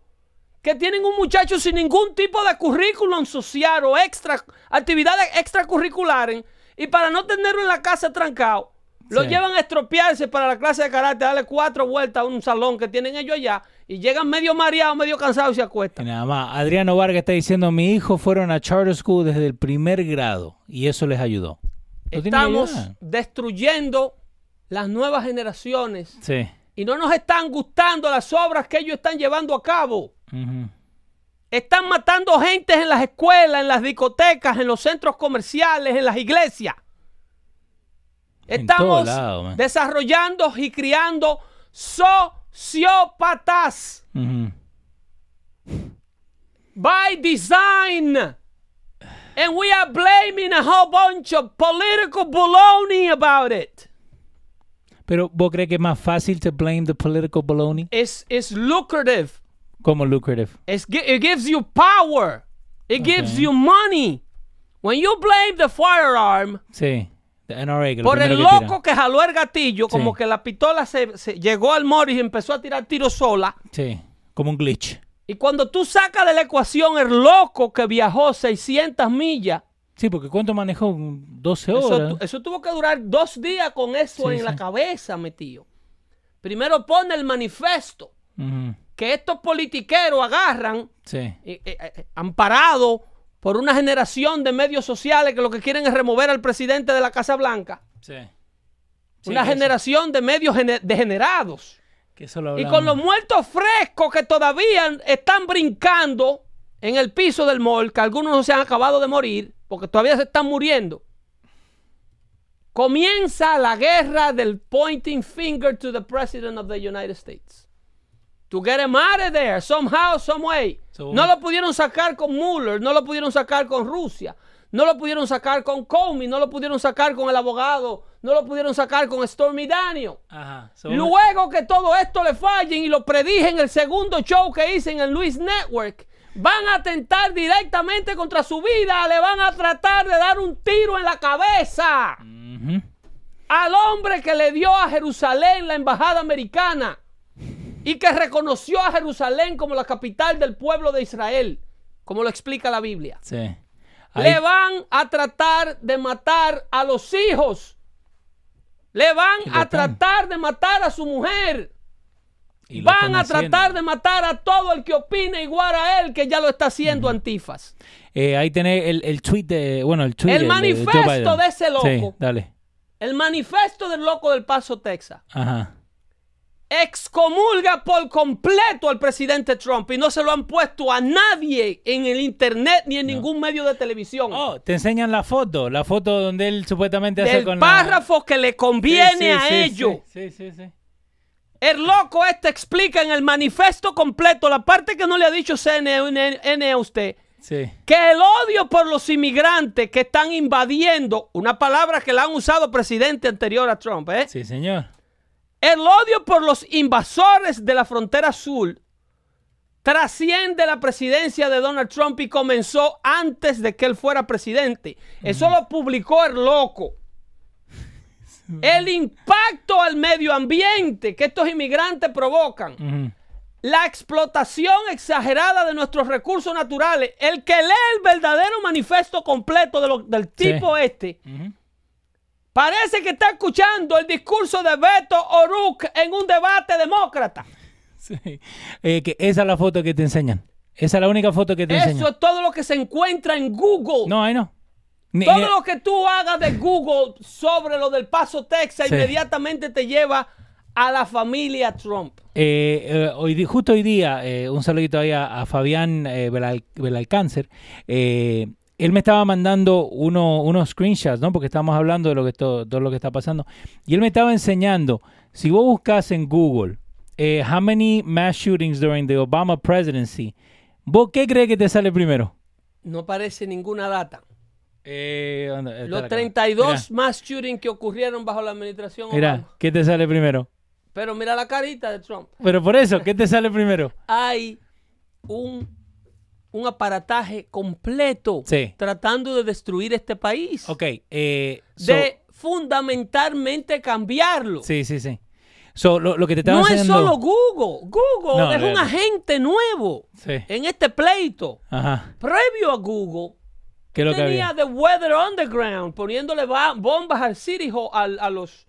que tienen un muchacho sin ningún tipo de currículum social o extra, actividades extracurriculares y para no tenerlo en la casa trancado, lo Sí. llevan a estropearse para la clase de karate, darle cuatro vueltas a un salón que tienen ellos allá y llegan medio mareados, medio cansados y se Y acuestan. nada más. Adriano Vargas está diciendo, mi hijo fueron a charter school desde el primer grado y eso les ayudó. No Estamos destruyendo las nuevas generaciones Sí. y no nos están gustando las obras que ellos están llevando a cabo. Están matando gente en las escuelas, en las discotecas, en los centros comerciales, en las iglesias. En Estamos lado, desarrollando y criando sociópatas Ujú. Mm-hmm. by design. And we are blaming a whole bunch of political baloney about it. Pero vos crees que es más fácil to blame the political baloney It's, it's lucrative. como lucrative. It's, it gives you power. It gives you money. When you blame the firearm Sí. The NRA, que lo por el tira. loco que jaló el gatillo, como Sí. que la pistola se, se llegó al Morris y empezó a tirar tiros sola. Sí, como un glitch. Y cuando tú sacas de la ecuación el loco que viajó 600 millas, Sí, porque ¿cuánto manejó? 12 eso, horas. eso tuvo que durar dos días con eso Sí, en la cabeza metido. Primero pone el manifiesto que estos politiqueros agarran, Sí. eh, eh, eh, amparado por una generación de medios sociales que lo que quieren es remover al presidente de la Casa Blanca. Sí. una generación de medios gene- degenerados. Que eso lo Y con los muertos frescos que todavía están brincando en el piso del mall, que algunos no se han acabado de morir, porque todavía se están muriendo. Comienza la guerra del pointing finger to the president of the United States. To get him out of there, somehow, some way. So, no lo pudieron sacar con Mueller, no lo pudieron sacar con Rusia, no lo pudieron sacar con Comey, no lo pudieron sacar con el abogado, no lo pudieron sacar con Stormy. Ajá. So, Luego que todo esto le fallen y lo predije en el segundo show que hice en el Luis Network, van a atentar directamente contra su vida, le van a tratar de dar un tiro en la cabeza Ujú. al hombre que le dio a Jerusalén la embajada americana y que reconoció a Jerusalén como la capital del pueblo de Israel, como lo explica la Biblia. Sí. Le van a tratar de matar a los hijos. Le van a tratar de matar a su mujer. y Van a haciendo. tratar de matar a todo el que opine igual a él, que ya lo está haciendo Antifas. Eh, ahí tenés el, el tweet de. Bueno, el tweet El de- de ese loco. Sí, dale. El manifiesto del loco del Paso, Texas, Ajá. Excomulga por completo al presidente Trump y no se lo han puesto a nadie en el internet ni en ningún medio de televisión. Oh, te enseñan la foto. La foto donde él supuestamente hace del con párrafo que le conviene Sí, sí, a sí, ellos. Sí, sí, sí. sí. El loco este explica en el manifiesto completo, la parte que no le ha dicho CNN a usted, Sí. que el odio por los inmigrantes que están invadiendo, una palabra que la han usado presidente anterior a Trump, ¿eh? Sí, señor. El odio por los invasores de la frontera sur trasciende la presidencia de Donald Trump y comenzó antes de que él fuera presidente. Eso lo publicó el loco. El impacto al medio ambiente que estos inmigrantes provocan la explotación exagerada de nuestros recursos naturales, el que lee el verdadero manifiesto completo de lo- del tipo este. Parece que está escuchando el discurso de Beto O'Rourke en un debate demócrata. Sí. Eh, que esa es la foto que te enseñan. Esa es la única foto que te Eso enseñan. es todo lo que se encuentra en Google. No, ahí no. Ni- todo ni- lo que tú hagas de Google sobre lo del Paso Texas Sí. inmediatamente te lleva a la familia Trump. Eh, eh, hoy, justo hoy día, eh, un saludito ahí a, a Fabián Belal- Belalcáncer. eh, él me estaba mandando uno- unos screenshots, ¿no? Porque estamos hablando de lo que todo, todo lo que está pasando. Y él me estaba enseñando, si vos buscas en Google, eh, how many mass shootings during the Obama presidency, ¿vos qué crees que te sale primero? No aparece ninguna data. Eh, Los acá. 32 más shootings que ocurrieron bajo la administración Mira, Obama. ¿qué te sale primero? Pero mira la carita de Trump. Pero por eso, ¿qué te sale primero? Hay un, un aparataje completo Sí. tratando de destruir este país. Ok, eh, so- de fundamentalmente cambiarlo. sí, sí, sí. So, lo, lo que te no es enseñando- solo Google. Google No, es un agente nuevo Sí. en este pleito. Ajá. Previo a Google, ¿Qué es lo que tenía? The Weather Underground poniéndole ba- bombas al City Hall- al- a, los,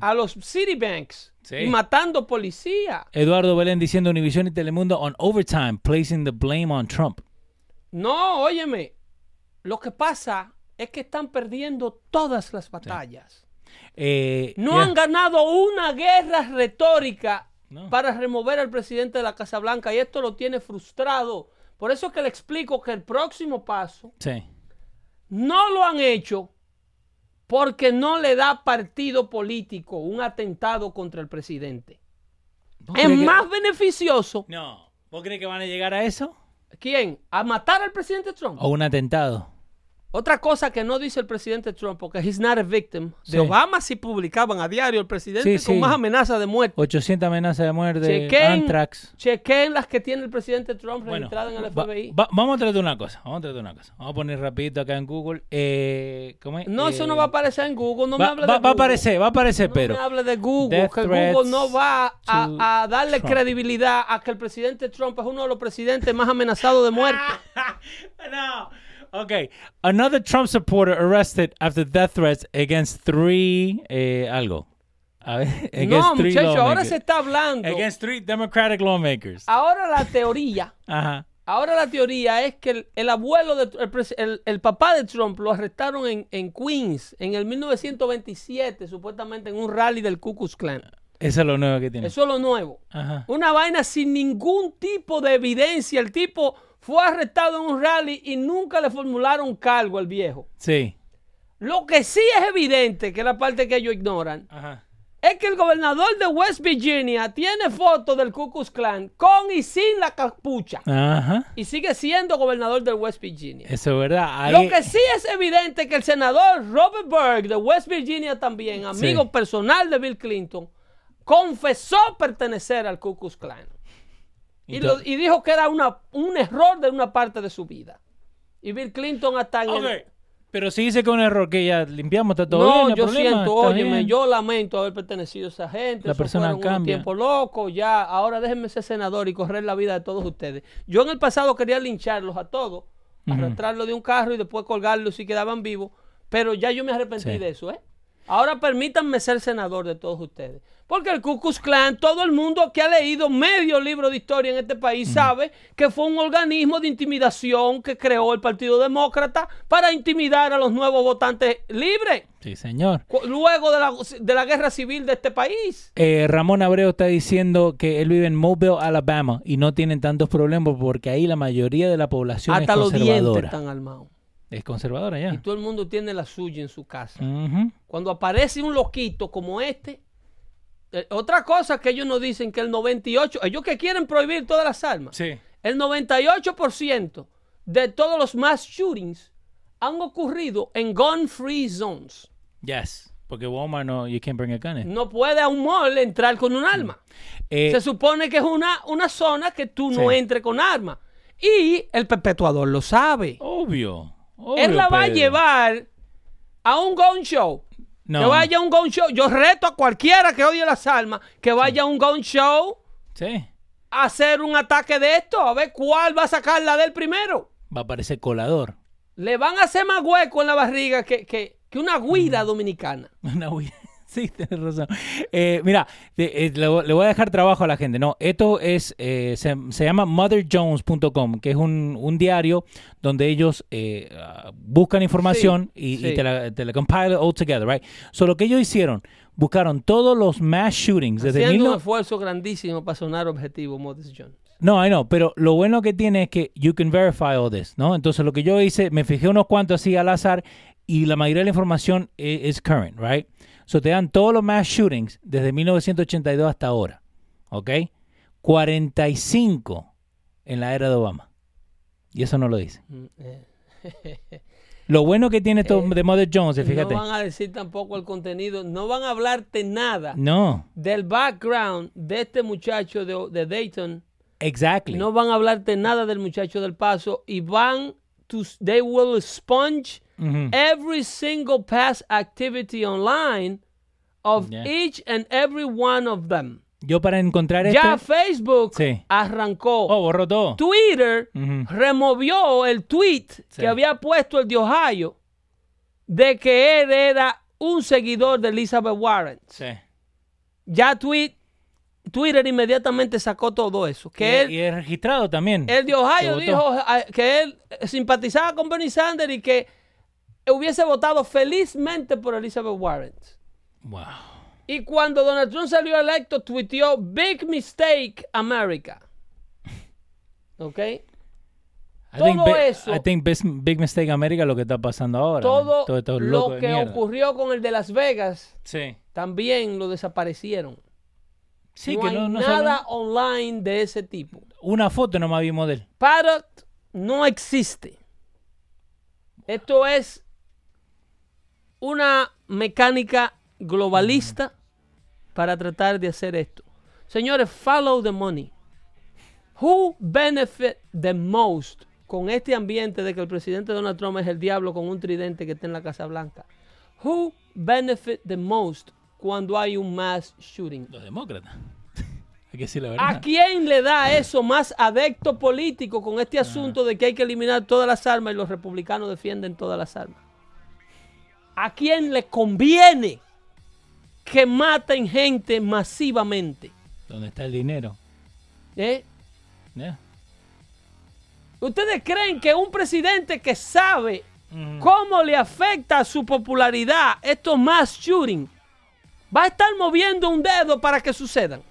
a los Citibanks Sí. y matando policía. Eduardo Belén diciendo Univision y Telemundo on overtime, placing the blame on Trump. No, óyeme. Lo que pasa es que están perdiendo todas las batallas. Eh, No yeah. han ganado una guerra retórica No. para remover al presidente de la Casa Blanca y esto lo tiene frustrado Por eso es que le explico que el próximo paso Sí. no lo han hecho porque no le da partido político un atentado contra el presidente. ¿Vos Es que- más beneficioso. No. ¿Vos crees que van a llegar a eso? ¿Quién? ¿A matar al presidente Trump? ¿O un atentado? Otra cosa que no dice el presidente Trump, porque he's not a victim. Sí. De Obama sí publicaban a diario el presidente Sí, con sí. más amenazas de muerte. 800 amenazas de muerte, Chequen, anthrax. chequen las que tiene el presidente Trump Bueno, registradas en el FBI. va- vamos a tratar una cosa. Vamos a tratar una cosa. Vamos a poner rapidito acá en Google. Eh, ¿cómo es? no, eso Eh, no va a aparecer en Google. No me hable va- de va a Google. aparecer, va a aparecer, No pero. me hable de Google, que Google no va a, a darle Trump. credibilidad a que el presidente Trump es uno de los presidentes más amenazados de muerte. no. Okay. Another Trump supporter arrested after death threats against three eh, algo. A ver, against no, three muchachos, ahora se está hablando. Against three Democratic lawmakers. Ahora la teoría, Ajá. ahora la teoría es que el, el abuelo, de, el- el papá de Trump lo arrestaron en, en Queens en el 1927, supuestamente en un rally del Ku Klux Klan. Eso es lo nuevo que tiene. Eso es lo nuevo. Ajá. Una vaina sin ningún tipo de evidencia. El tipo fue arrestado en un rally y nunca le formularon cargo al viejo. Sí. Lo que sí es evidente, que es la parte que ellos ignoran, Ajá. es que el gobernador de West Virginia tiene fotos del Ku Klux Klan con y sin la capucha. Ajá. Y sigue siendo gobernador de West Virginia. Eso es verdad. Ahí- Lo que sí es evidente es que el senador Robert Berg de West Virginia también, amigo Sí. personal de Bill Clinton, confesó pertenecer al Ku Klux Klan. Y, lo- y dijo que era una, un error de una parte de su vida. Y Bill Clinton hasta en el-. Pero si dice que es un error que ya limpiamos, está todo no, bien. no hay yo problema, siento, óyeme, yo lamento haber pertenecido a esa gente. La eso persona cambia. tiempos locos, ya, ahora déjenme ser senador y correr la vida de todos ustedes. Yo en el pasado quería lincharlos a todos, arrastrarlos de un carro y después colgarlos si quedaban vivos, pero ya yo me arrepentí Sí. de eso, ¿eh? Ahora permítanme ser senador de todos ustedes. Porque el Ku Klux Klan, todo el mundo que ha leído medio libro de historia en este país sabe que fue un organismo de intimidación que creó el Partido Demócrata para intimidar a los nuevos votantes libres Sí, señor. luego de la, de la guerra civil de este país. Eh, Ramón Abreu está diciendo que él vive en Mobile, Alabama, y no tienen tantos problemas porque ahí la mayoría de la población Hasta es los dientes conservadora. están armados. Es conservadora ya. Y todo el mundo tiene la suya en su casa. Cuando aparece un loquito como este, eh, otra cosa que ellos nos dicen que el 98, ellos que quieren prohibir todas las armas, Sí. el 98% de todos los mass shootings han ocurrido en gun free zones. Yes. Porque Walmart no, you can't bring a gun in. No puede a un mall entrar con un arma. Eh, Se supone que es una, una zona que tú no Sí. entres con arma. Y el perpetuador lo sabe. obvio. Obvio, Él la va a llevar a un gun show. No. Que vaya a un gun show. Yo reto a cualquiera que odie las armas que vaya a un gun show Sí. a hacer un ataque de esto. A ver cuál va a sacar la del primero. Va a parecer colador. Le van a hacer más hueco en la barriga que, que, que una guira dominicana. Una huida. Sí, tienes razón. Eh, mira, eh, le, voy- le voy a dejar trabajo a la gente. No, esto es, eh, se, se llama motherjones.com, que es un, un diario donde ellos eh, buscan información y, y sí. te la, te la compile all together, right? So, lo que ellos hicieron, buscaron todos los mass shootings desde Haciendo un 19 esfuerzo grandísimo para sonar objetivo, Moses Jones. No, I know, pero lo bueno que tiene es que you can verify all this, ¿no? Entonces lo que yo hice, me fijé unos cuantos así al azar y la mayoría de la información i- is current, right? So te dan todos los mass shootings desde 1982 hasta ahora, ¿ok? 45 en la era de Obama. Y eso no lo dice. Mm, eh. Lo bueno que tiene esto de Mother Jones, fíjate. No van a decir tampoco el contenido, no van a hablarte nada No, del background de este muchacho de, de Dayton. exactly. No van a hablarte nada del muchacho del paso y van to, they will sponge Every single past activity online of Yeah. each and every one of them. Yo para encontrar Ya esto... Facebook Sí. arrancó. Oh, borró todo. Twitter removió el tweet Sí. que había puesto el de Ohio de que él era un seguidor de Elizabeth Warren. Sí. Ya tweet, Twitter inmediatamente sacó todo eso. Que y, él, y es registrado también. el de Ohio dijo ah, que él simpatizaba con Bernie Sanders y que hubiese votado felizmente por Elizabeth Warren. Wow. Y cuando Donald Trump salió electo, tuiteó Big Mistake America. ¿Ok? I Todo eso- I think Big, Mistake America es lo que está pasando ahora. Todo estos locos lo que ocurrió con el de Las Vegas Sí. también lo desaparecieron. Sí, no que hay no, no nada online de ese tipo. Una foto nomás vimos de él. Parrot no existe. Esto es una mecánica globalista para tratar de hacer esto. Señores, follow the money. Who benefit the most con este ambiente de que el presidente Donald Trump es el diablo con un tridente que está en la Casa Blanca? Who benefit the most cuando hay un mass shooting? Los demócratas. Hay que decir la verdad. ¿A quién le da eso más adecto político con este asunto de que hay que eliminar todas las armas y los republicanos defienden todas las armas? ¿A quién le conviene que maten gente masivamente? ¿Dónde está el dinero? ¿Eh? Yeah. ¿Ustedes creen que un presidente que sabe cómo le afecta a su popularidad estos mass shooting va a estar moviendo un dedo para que sucedan?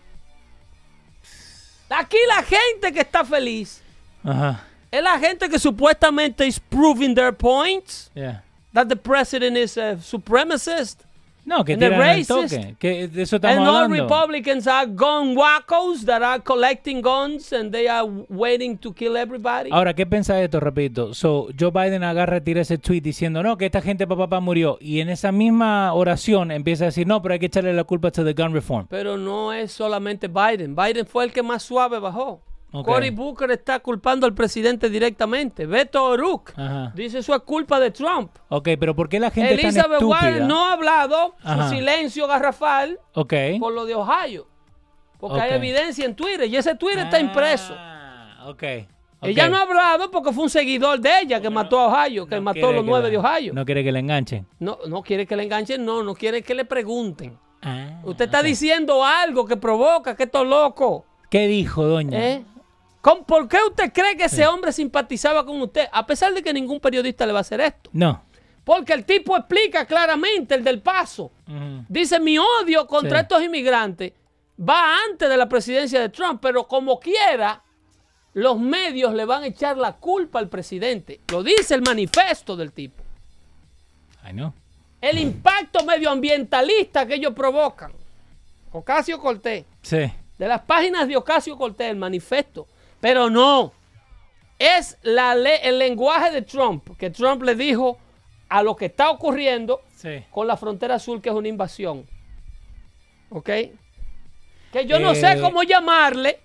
Aquí la gente que está feliz Ajá. es la gente que supuestamente is proving their points Yeah. That the president is a supremacist No, que And tiran racist. toque. Que de eso estamos and all hablando. Republicans are gun wackos that are collecting guns and they are waiting to kill everybody. Ahora, ¿qué piensa esto? Repito. So, Joe Biden agarra, tira ese tweet diciendo, no, que esta gente papá papá murió. Y en esa misma oración empieza a decir, no, pero hay que echarle la culpa a the gun reform. Pero no es solamente Biden. Biden fue el que más suave bajó. Ok. Cory Booker está culpando al presidente directamente. Beto O'Rourke dice eso es culpa de Trump. Ok, pero ¿por qué la gente tan Elizabeth estúpida? Warren no ha hablado Ajá. su silencio garrafal Ok. por lo de Ohio. Porque hay evidencia en Twitter y ese Twitter está impreso. Ah, ok. Ella no ha hablado porque fue un seguidor de ella que mató a Ohio, que No mató a los nueve la- de Ohio. No, No quiere que le enganchen. no, quiere que le enganchen, no, no quiere que le pregunten. Ah, Usted está diciendo algo que provoca que esto es loco. ¿Qué dijo, doña? ¿eh? ¿Con- ¿Por qué usted cree que ese hombre simpatizaba con usted? A pesar de que ningún periodista le va a hacer esto. No. Porque el tipo explica claramente el del paso. Dice, mi odio contra Sí. estos inmigrantes va antes de la presidencia de Trump, pero como quiera, los medios le van a echar la culpa al presidente. Lo dice el manifesto del tipo. I know. El impacto medioambientalista que ellos provocan. Ocasio Cortés. Sí. De las páginas de Ocasio Cortés, el manifesto. Pero no. Es la le- el lenguaje de Trump, que Trump le dijo a lo que está ocurriendo Sí. con la frontera sur, que es una invasión. ¿Ok? Que yo no Eh, sé cómo llamarle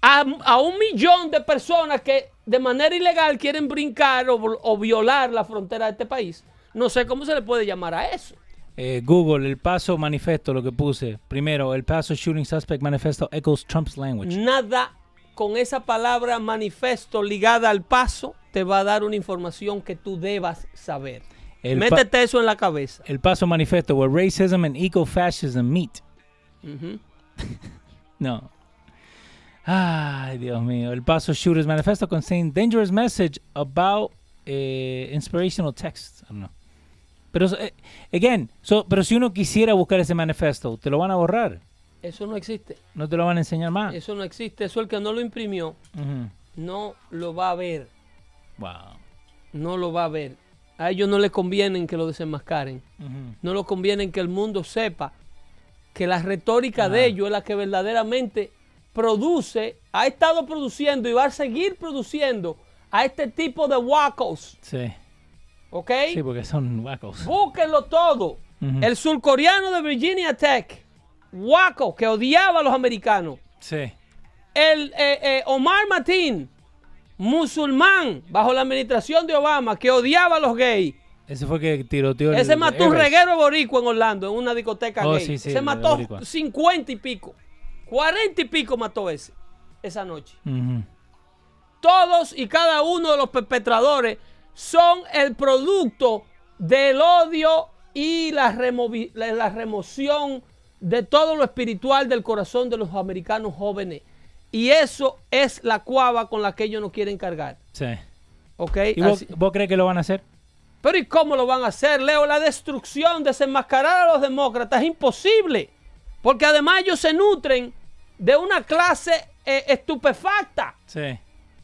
a, a un millón de personas que de manera ilegal quieren brincar o, o violar la frontera de este país. No sé cómo se le puede llamar a eso. Eh, Google, el paso manifesto, lo que puse. Primero, el paso shooting suspect manifesto echoes Trump's language. Nada con esa palabra manifesto ligada al paso te va a dar una información que tú debas saber. El, Métete eso en la cabeza. el paso manifesto, where racism and ecofascism meet. No. Ay, Dios mío. El paso shooters manifesto contain dangerous message about eh, inspirational text. I don't know. Pero, eh, again, so, pero si uno quisiera buscar ese manifesto, te lo van a borrar. Eso no existe. No te lo van a enseñar más. Eso no existe. Eso el que no lo imprimió no lo va a ver. Wow. No lo va a ver. A ellos no les conviene que lo desenmascaren. No les conviene que el mundo sepa que la retórica de ellos es la que verdaderamente produce, ha estado produciendo y va a seguir produciendo a este tipo de wacos. Sí. ¿Ok? Sí, porque son guacos. Búsquenlo todo. El surcoreano de Virginia Tech, Waco, que odiaba a los americanos. Sí. El eh, eh, Omar Matin, musulmán, bajo la administración de Obama, que odiaba a los gays. Ese fue que tiroteó el- Ese mató un reguero boricua en Orlando, en una discoteca Oh, gay. sí, sí, Ese el mató boricua. 50 y pico. 40 y pico mató ese, esa noche. Todos y cada uno de los perpetradores son el producto del odio y la, removi- la- la remoción de todo lo espiritual del corazón de los americanos jóvenes. Y eso es la cuava con la que ellos no quieren cargar. Sí. ¿Ok? ¿Y vos, crees que lo van a hacer? Pero ¿y cómo lo van a hacer, Leo? La destrucción, desenmascarar a los demócratas es imposible. Porque además ellos se nutren de una clase eh, estupefacta. Sí.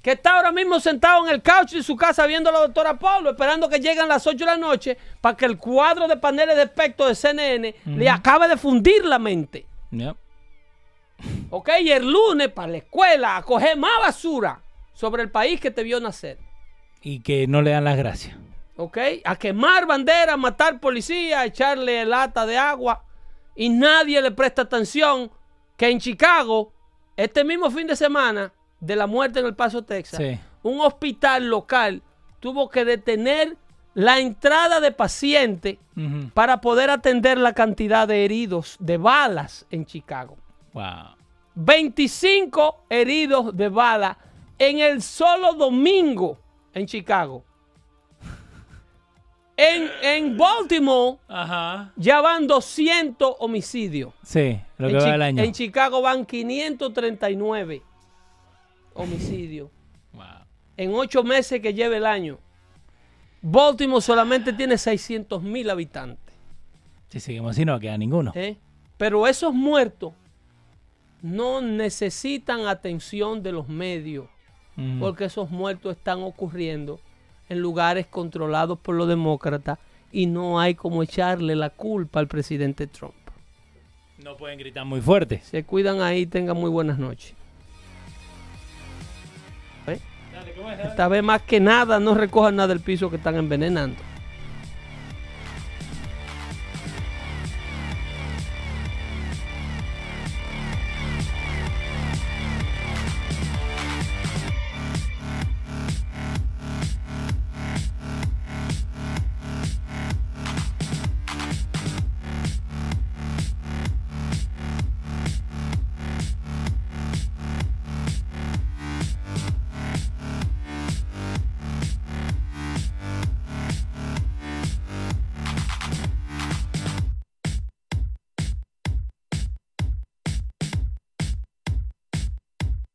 Que está ahora mismo sentado en el couch de su casa viendo a la doctora Pablo, esperando que lleguen las 8 de la noche para que el cuadro de paneles de espectro de CNN le acabe de fundir la mente. Yep. ¿Ok? Y el lunes para la escuela a coger más basura sobre el país que te vio nacer. Y que no le dan las gracias. ¿Ok? A quemar banderas, matar policías, echarle lata de agua. Y nadie le presta atención que en Chicago, este mismo fin de semana de la muerte en El Paso, Texas, Sí. un hospital local tuvo que detener la entrada de pacientes para poder atender la cantidad de heridos de balas en Chicago. Wow. 25 heridos de bala en el solo domingo en Chicago. En, en Baltimore Ajá. ya van 200 homicidios. Sí, lo que en, va del año. en Chicago van 539 homicidios. Wow. En ocho meses que lleva el año. Baltimore solamente tiene 600 mil habitantes. Si seguimos así, no va a quedar ninguno. ¿eh? Pero esos muertos no necesitan atención de los medios. Mm. porque esos muertos están ocurriendo en lugares controlados por los demócratas y no hay como echarle la culpa al presidente Trump. No pueden gritar muy fuerte. Se cuidan ahí, tengan muy buenas noches. Esta vez más que nada no recojan nada del piso que están envenenando.